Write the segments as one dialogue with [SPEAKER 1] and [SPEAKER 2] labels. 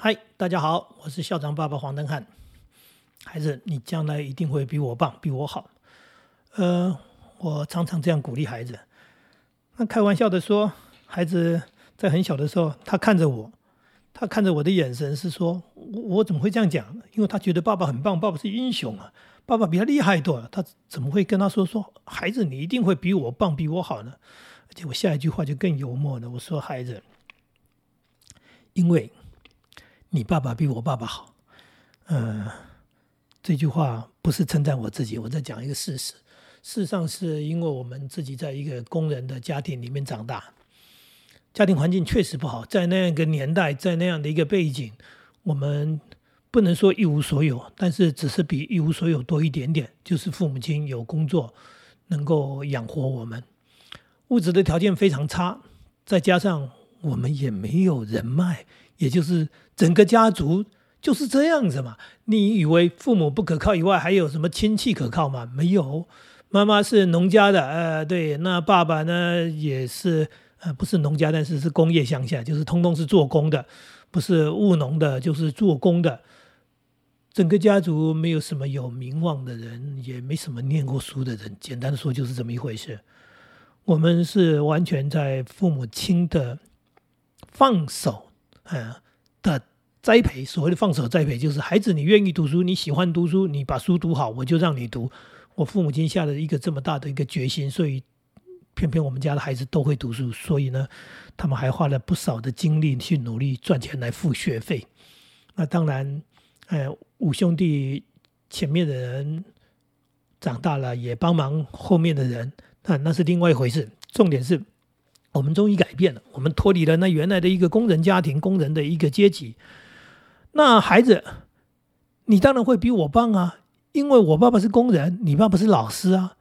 [SPEAKER 1] 嗨，大家好，我是校长爸爸黄登汉。孩子，你将来一定会比我棒，比我好。呃，我常常这样鼓励孩子。那开玩笑的说，孩子在很小的时候，他看着我，他看着我的眼神是说，我我怎么会这样讲？因为他觉得爸爸很棒，爸爸是英雄啊，爸爸比他厉害多了。他怎么会跟他说说，孩子，你一定会比我棒，比我好呢？而且我下一句话就更幽默了，我说，孩子，因为。你爸爸比我爸爸好，呃，这句话不是称赞我自己，我在讲一个事实。事实上，是因为我们自己在一个工人的家庭里面长大，家庭环境确实不好，在那样一个年代，在那样的一个背景，我们不能说一无所有，但是只是比一无所有多一点点，就是父母亲有工作能够养活我们，物质的条件非常差，再加上我们也没有人脉。也就是整个家族就是这样子嘛？你以为父母不可靠以外，还有什么亲戚可靠吗？没有，妈妈是农家的，呃，对，那爸爸呢也是，呃，不是农家，但是是工业乡下，就是通通是做工的，不是务农的，就是做工的。整个家族没有什么有名望的人，也没什么念过书的人。简单的说，就是这么一回事。我们是完全在父母亲的放手。呃的栽培，所谓的放手栽培，就是孩子，你愿意读书，你喜欢读书，你把书读好，我就让你读。我父母亲下了一个这么大的一个决心，所以偏偏我们家的孩子都会读书，所以呢，他们还花了不少的精力去努力赚钱来付学费。那当然，呃，五兄弟前面的人长大了，也帮忙后面的人，那那是另外一回事。重点是。我们终于改变了，我们脱离了那原来的一个工人家庭、工人的一个阶级。那孩子，你当然会比我棒啊，因为我爸爸是工人，你爸爸是老师啊。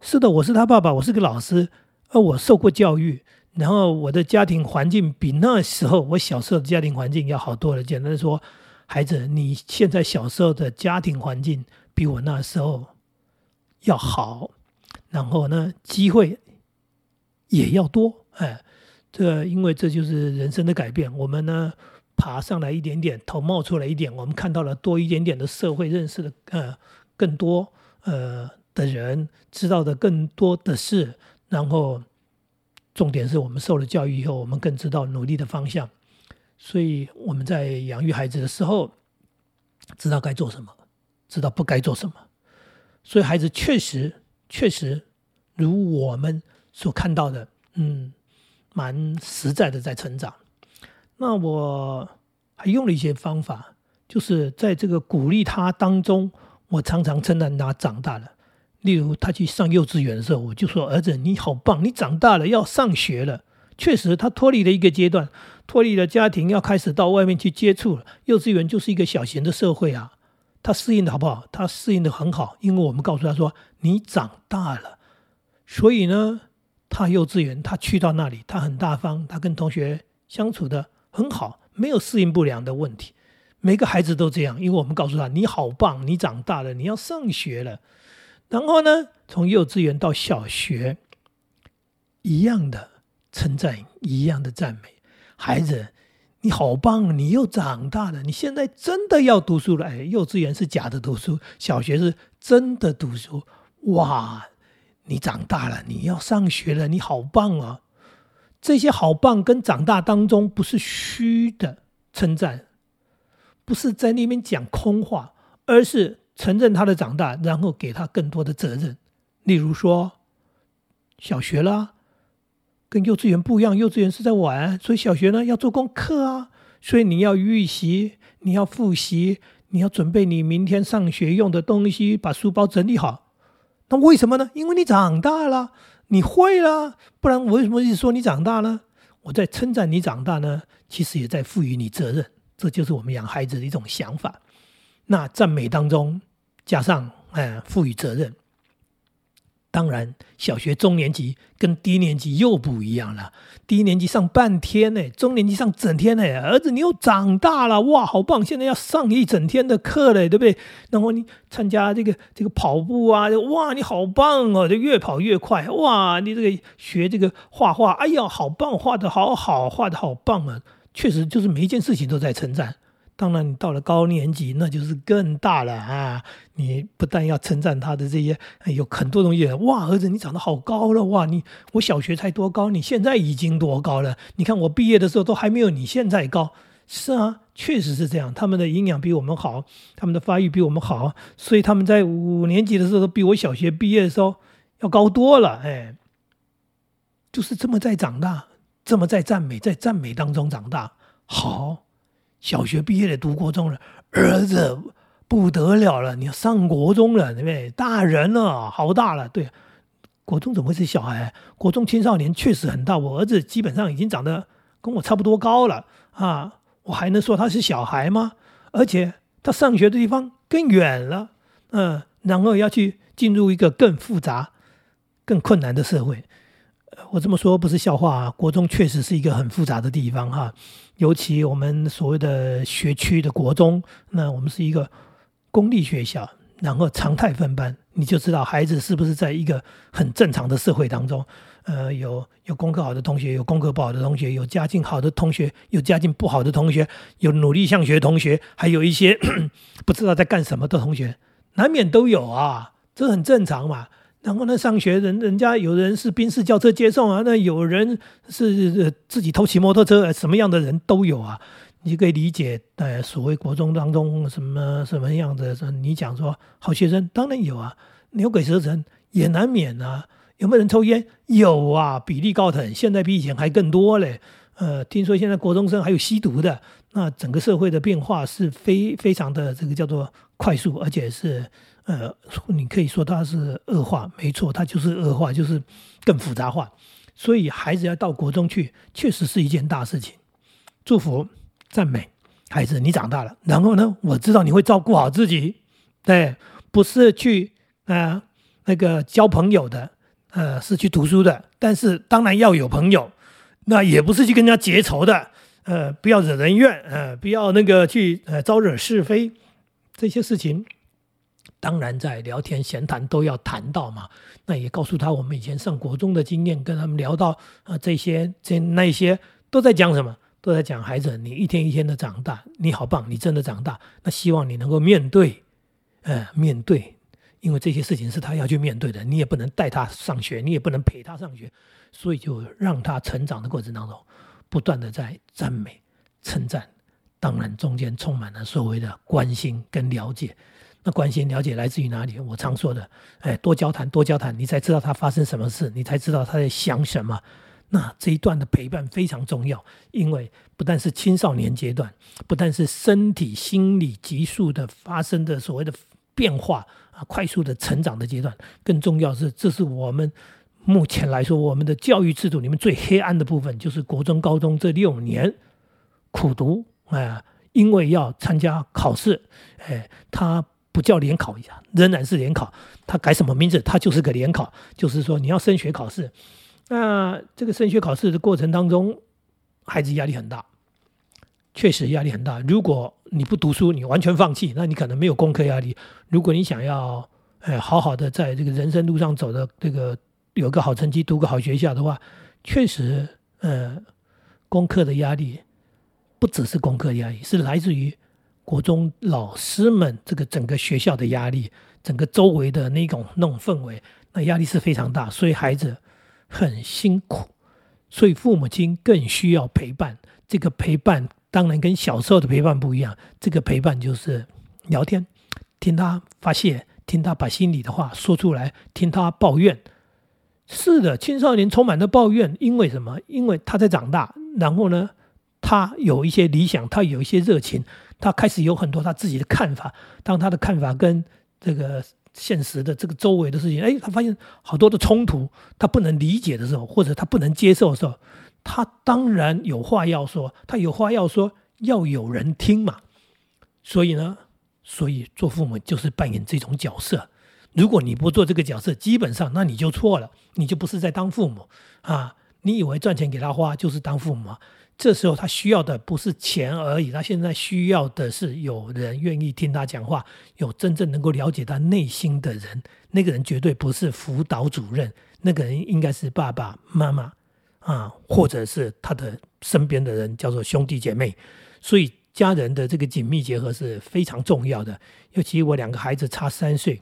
[SPEAKER 1] 是的，我是他爸爸，我是个老师，而我受过教育，然后我的家庭环境比那时候我小时候的家庭环境要好多了。简单说，孩子，你现在小时候的家庭环境比我那时候要好，然后呢，机会。也要多哎，这因为这就是人生的改变。我们呢爬上来一点点，头冒出来一点，我们看到了多一点点的社会认识的呃更多呃的人，知道的更多的事。然后重点是我们受了教育以后，我们更知道努力的方向。所以我们在养育孩子的时候，知道该做什么，知道不该做什么。所以孩子确实确实如我们。所看到的，嗯，蛮实在的，在成长。那我还用了一些方法，就是在这个鼓励他当中，我常常称赞他长大了。例如，他去上幼稚园的时候，我就说：“儿子，你好棒，你长大了，要上学了。”确实，他脱离了一个阶段，脱离了家庭，要开始到外面去接触了。幼稚园就是一个小型的社会啊，他适应的好不好？他适应的很好，因为我们告诉他说：“你长大了。”所以呢。他幼稚园，他去到那里，他很大方，他跟同学相处的很好，没有适应不良的问题。每个孩子都这样，因为我们告诉他：“你好棒，你长大了，你要上学了。”然后呢，从幼稚园到小学，一样的称赞，一样的赞美孩子：“你好棒，你又长大了，你现在真的要读书了。”哎，幼稚园是假的读书，小学是真的读书。哇！你长大了，你要上学了，你好棒啊！这些好棒跟长大当中不是虚的称赞，不是在那边讲空话，而是承认他的长大，然后给他更多的责任。例如说，小学啦，跟幼稚园不一样，幼稚园是在玩，所以小学呢要做功课啊，所以你要预习，你要复习，你要准备你明天上学用的东西，把书包整理好。那为什么呢？因为你长大了，你会了，不然我为什么一直说你长大呢？我在称赞你长大呢，其实也在赋予你责任，这就是我们养孩子的一种想法。那赞美当中加上哎，赋予责任。当然，小学中年级跟低年级又不一样了。低年级上半天呢，中年级上整天呢。儿子，你又长大了，哇，好棒！现在要上一整天的课嘞，对不对？然后你参加这个这个跑步啊，哇，你好棒哦，就越跑越快。哇，你这个学这个画画，哎呀，好棒，画的好好，画的好棒啊！确实，就是每一件事情都在称赞。当然，你到了高年级，那就是更大了啊！你不但要称赞他的这些，有很多东西。哇，儿子，你长得好高了！哇，你我小学才多高，你现在已经多高了？你看我毕业的时候都还没有你现在高。是啊，确实是这样。他们的营养比我们好，他们的发育比我们好，所以他们在五年级的时候都比我小学毕业的时候要高多了。哎，就是这么在长大，这么在赞美，在赞美当中长大，好。小学毕业的读国中了，儿子不得了了，你要上国中了，对不对？大人了，好大了。对，国中怎么会是小孩？国中青少年确实很大。我儿子基本上已经长得跟我差不多高了啊，我还能说他是小孩吗？而且他上学的地方更远了，嗯，然后要去进入一个更复杂、更困难的社会。我这么说不是笑话啊，国中确实是一个很复杂的地方哈。尤其我们所谓的学区的国中，那我们是一个公立学校，然后常态分班，你就知道孩子是不是在一个很正常的社会当中。呃，有有功课好的同学，有功课不好的同学，有家境好的同学，有家境不好的同学，有努力向学同学，还有一些 不知道在干什么的同学，难免都有啊，这很正常嘛。然后呢，上学人人家有人是宾士轿车接送啊，那有人是自己偷骑摩托车，什么样的人都有啊。你可以理解，呃，所谓国中当中什么什么样的，你讲说好学生当然有啊，牛鬼蛇神也难免啊。有没有人抽烟？有啊，比例高得很，现在比以前还更多嘞。呃，听说现在国中生还有吸毒的，那整个社会的变化是非非常的这个叫做快速，而且是。呃，你可以说它是恶化，没错，它就是恶化，就是更复杂化。所以孩子要到国中去，确实是一件大事情。祝福、赞美孩子，你长大了。然后呢，我知道你会照顾好自己，对，不是去啊那个交朋友的，呃，是去读书的。但是当然要有朋友，那也不是去跟人家结仇的，呃，不要惹人怨，呃，不要那个去呃招惹是非这些事情。当然，在聊天闲谈都要谈到嘛。那也告诉他我们以前上国中的经验，跟他们聊到啊这些这那些都在讲什么？都在讲孩子，你一天一天的长大，你好棒，你真的长大。那希望你能够面对，呃，面对，因为这些事情是他要去面对的。你也不能带他上学，你也不能陪他上学，所以就让他成长的过程当中，不断的在赞美、称赞，当然中间充满了所谓的关心跟了解。那关心了解来自于哪里？我常说的，哎，多交谈，多交谈，你才知道他发生什么事，你才知道他在想什么。那这一段的陪伴非常重要，因为不但是青少年阶段，不但是身体、心理急速的发生的所谓的变化啊，快速的成长的阶段，更重要是，这是我们目前来说，我们的教育制度里面最黑暗的部分，就是国中、高中这六年苦读啊，因为要参加考试，哎，他。不叫联考一下，仍然是联考。他改什么名字？他就是个联考。就是说，你要升学考试。那这个升学考试的过程当中，孩子压力很大，确实压力很大。如果你不读书，你完全放弃，那你可能没有功课压力。如果你想要，哎，好好的在这个人生路上走的这个有个好成绩，读个好学校的话，确实，呃，功课的压力不只是功课压力，是来自于。国中老师们这个整个学校的压力，整个周围的那种那种氛围，那压力是非常大，所以孩子很辛苦，所以父母亲更需要陪伴。这个陪伴当然跟小时候的陪伴不一样，这个陪伴就是聊天，听他发泄，听他把心里的话说出来，听他抱怨。是的，青少年充满了抱怨，因为什么？因为他在长大，然后呢，他有一些理想，他有一些热情。他开始有很多他自己的看法，当他的看法跟这个现实的这个周围的事情，哎，他发现好多的冲突，他不能理解的时候，或者他不能接受的时候，他当然有话要说，他有话要说，要有人听嘛。所以呢，所以做父母就是扮演这种角色。如果你不做这个角色，基本上那你就错了，你就不是在当父母啊。你以为赚钱给他花就是当父母？这时候他需要的不是钱而已，他现在需要的是有人愿意听他讲话，有真正能够了解他内心的人。那个人绝对不是辅导主任，那个人应该是爸爸妈妈啊，或者是他的身边的人，叫做兄弟姐妹。所以家人的这个紧密结合是非常重要的。尤其我两个孩子差三岁，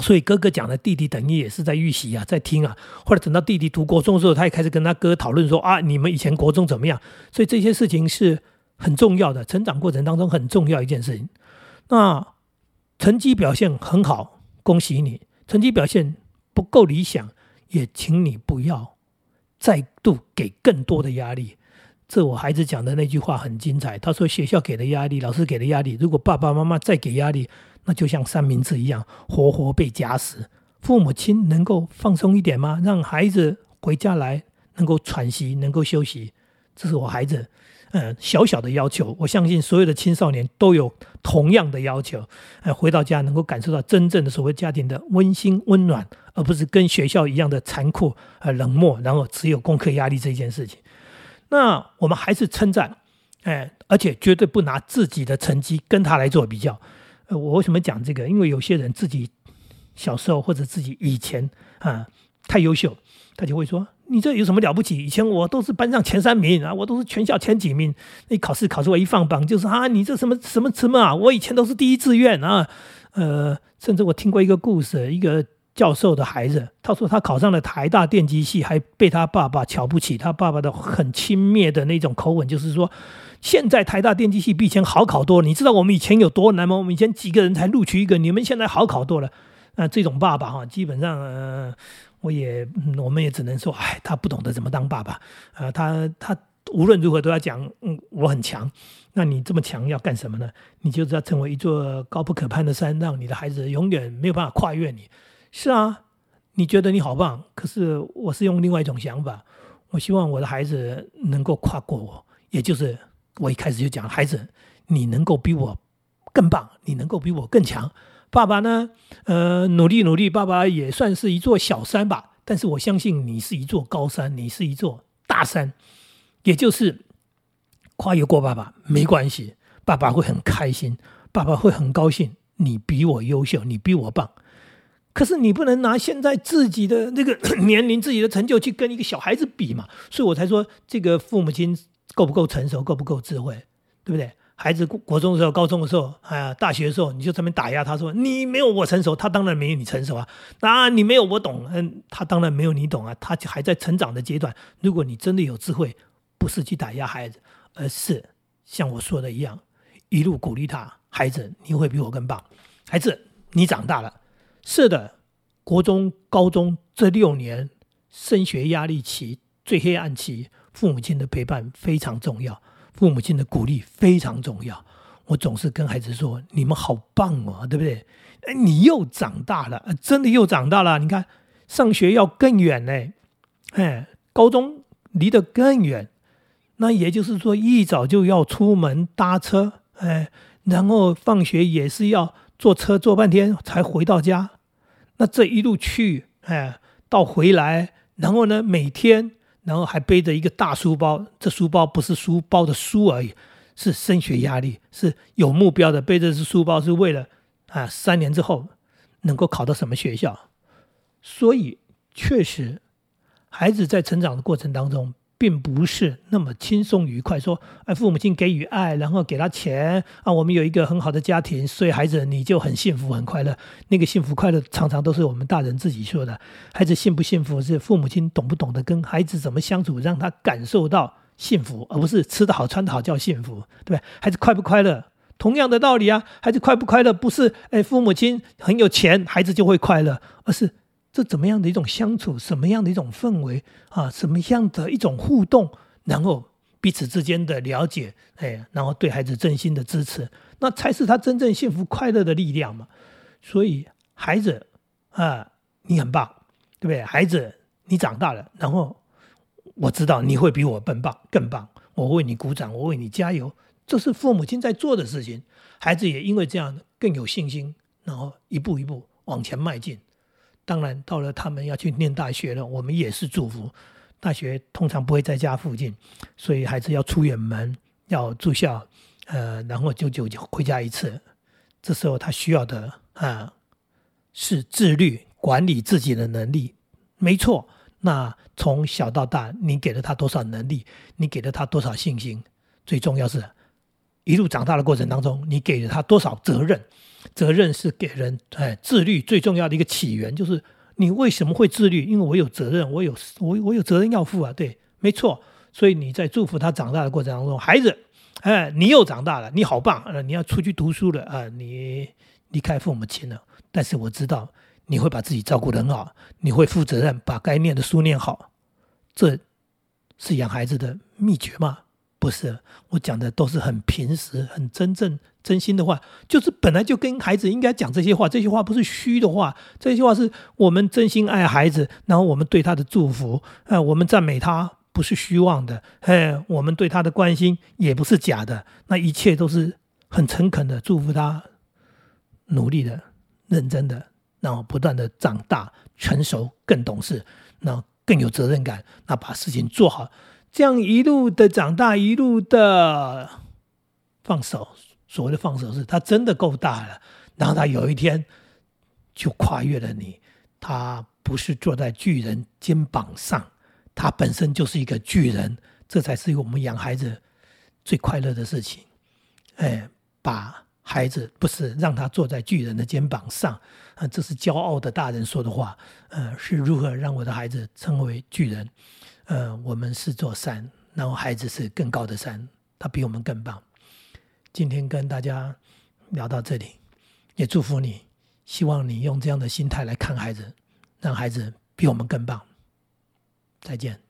[SPEAKER 1] 所以哥哥讲的弟弟等于也是在预习啊，在听啊。后来等到弟弟读国中的时候，他也开始跟他哥讨论说啊，你们以前国中怎么样？所以这些事情是很重要的，成长过程当中很重要一件事情。那成绩表现很好，恭喜你；成绩表现不够理想，也请你不要再度给更多的压力。这我孩子讲的那句话很精彩。他说：“学校给的压力，老师给的压力，如果爸爸妈妈再给压力，那就像三明治一样，活活被夹死。父母亲能够放松一点吗？让孩子回家来能够喘息，能够休息，这是我孩子嗯小小的要求。我相信所有的青少年都有同样的要求。呃，回到家能够感受到真正的所谓家庭的温馨温暖，而不是跟学校一样的残酷呃冷漠，然后只有功课压力这件事情。”那我们还是称赞，哎，而且绝对不拿自己的成绩跟他来做比较。呃，我为什么讲这个？因为有些人自己小时候或者自己以前啊太优秀，他就会说：“你这有什么了不起？以前我都是班上前三名啊，我都是全校前几名。那考试考出我一放榜，就是啊，你这什么什么什么啊？我以前都是第一志愿啊。呃，甚至我听过一个故事，一个。教授的孩子，他说他考上了台大电机系，还被他爸爸瞧不起。他爸爸的很轻蔑的那种口吻，就是说，现在台大电机系比以前好考多了。你知道我们以前有多难吗？我们以前几个人才录取一个，你们现在好考多了。那这种爸爸哈，基本上，呃，我也我们也只能说，哎，他不懂得怎么当爸爸。呃，他他无论如何都要讲，嗯，我很强。那你这么强要干什么呢？你就是要成为一座高不可攀的山，让你的孩子永远没有办法跨越你。是啊，你觉得你好棒，可是我是用另外一种想法。我希望我的孩子能够跨过我，也就是我一开始就讲，孩子，你能够比我更棒，你能够比我更强。爸爸呢，呃，努力努力，爸爸也算是一座小山吧。但是我相信你是一座高山，你是一座大山，也就是跨越过爸爸没关系，爸爸会很开心，爸爸会很高兴。你比我优秀，你比我棒。可是你不能拿现在自己的那个 年龄、自己的成就去跟一个小孩子比嘛，所以我才说这个父母亲够不够成熟、够不够智慧，对不对？孩子国国中的时候、高中的时候、啊，大学的时候，你就这边打压他说你没有我成熟，他当然没有你成熟啊。那你没有我懂，嗯，他当然没有你懂啊。他还在成长的阶段。如果你真的有智慧，不是去打压孩子，而是像我说的一样，一路鼓励他。孩子，你会比我更棒。孩子，你长大了。是的，国中、高中这六年升学压力期最黑暗期，父母亲的陪伴非常重要，父母亲的鼓励非常重要。我总是跟孩子说：“你们好棒哦，对不对？”哎，你又长大了，真的又长大了。你看，上学要更远呢，哎，高中离得更远，那也就是说，一早就要出门搭车，哎，然后放学也是要坐车坐半天才回到家。那这一路去，哎，到回来，然后呢，每天，然后还背着一个大书包。这书包不是书包的书而已，是升学压力，是有目标的。背着这书包是为了啊，三年之后能够考到什么学校。所以，确实，孩子在成长的过程当中。并不是那么轻松愉快。说，哎，父母亲给予爱，然后给他钱啊，我们有一个很好的家庭，所以孩子你就很幸福、很快乐。那个幸福、快乐常常都是我们大人自己说的。孩子幸不幸福是父母亲懂不懂得跟孩子怎么相处，让他感受到幸福，而不是吃得好、穿得好叫幸福，对吧？孩子快不快乐，同样的道理啊。孩子快不快乐，不是哎父母亲很有钱，孩子就会快乐，而是。这怎么样的一种相处，什么样的一种氛围啊，什么样的一种互动，然后彼此之间的了解，哎，然后对孩子真心的支持，那才是他真正幸福快乐的力量嘛。所以孩子啊，你很棒，对不对？孩子，你长大了，然后我知道你会比我更棒，更棒。我为你鼓掌，我为你加油，这是父母亲在做的事情。孩子也因为这样更有信心，然后一步一步往前迈进。当然，到了他们要去念大学了，我们也是祝福。大学通常不会在家附近，所以孩子要出远门，要住校，呃，然后就就就回家一次。这时候他需要的啊是自律，管理自己的能力。没错，那从小到大，你给了他多少能力？你给了他多少信心？最重要是一路长大的过程当中，你给了他多少责任？责任是给人哎自律最重要的一个起源，就是你为什么会自律？因为我有责任，我有我我有责任要负啊，对，没错。所以你在祝福他长大的过程当中，孩子，哎，你又长大了，你好棒，呃，你要出去读书了啊，你离开父母亲了，但是我知道你会把自己照顾得很好，你会负责任，把该念的书念好，这是养孩子的秘诀吗？不是，我讲的都是很平实、很真正、真心的话，就是本来就跟孩子应该讲这些话，这些话不是虚的话，这些话是我们真心爱孩子，然后我们对他的祝福，呃，我们赞美他。不是虚妄的，哎，我们对他的关心也不是假的，那一切都是很诚恳的祝福他，努力的、认真的，然后不断的长大、成熟、更懂事，那更有责任感，那把事情做好，这样一路的长大，一路的放手。所谓的放手，是他真的够大了，然后他有一天就跨越了你，他不是坐在巨人肩膀上。他本身就是一个巨人，这才是我们养孩子最快乐的事情。哎，把孩子不是让他坐在巨人的肩膀上，啊，这是骄傲的大人说的话。呃，是如何让我的孩子成为巨人？呃，我们是座山，然后孩子是更高的山，他比我们更棒。今天跟大家聊到这里，也祝福你，希望你用这样的心态来看孩子，让孩子比我们更棒。再见。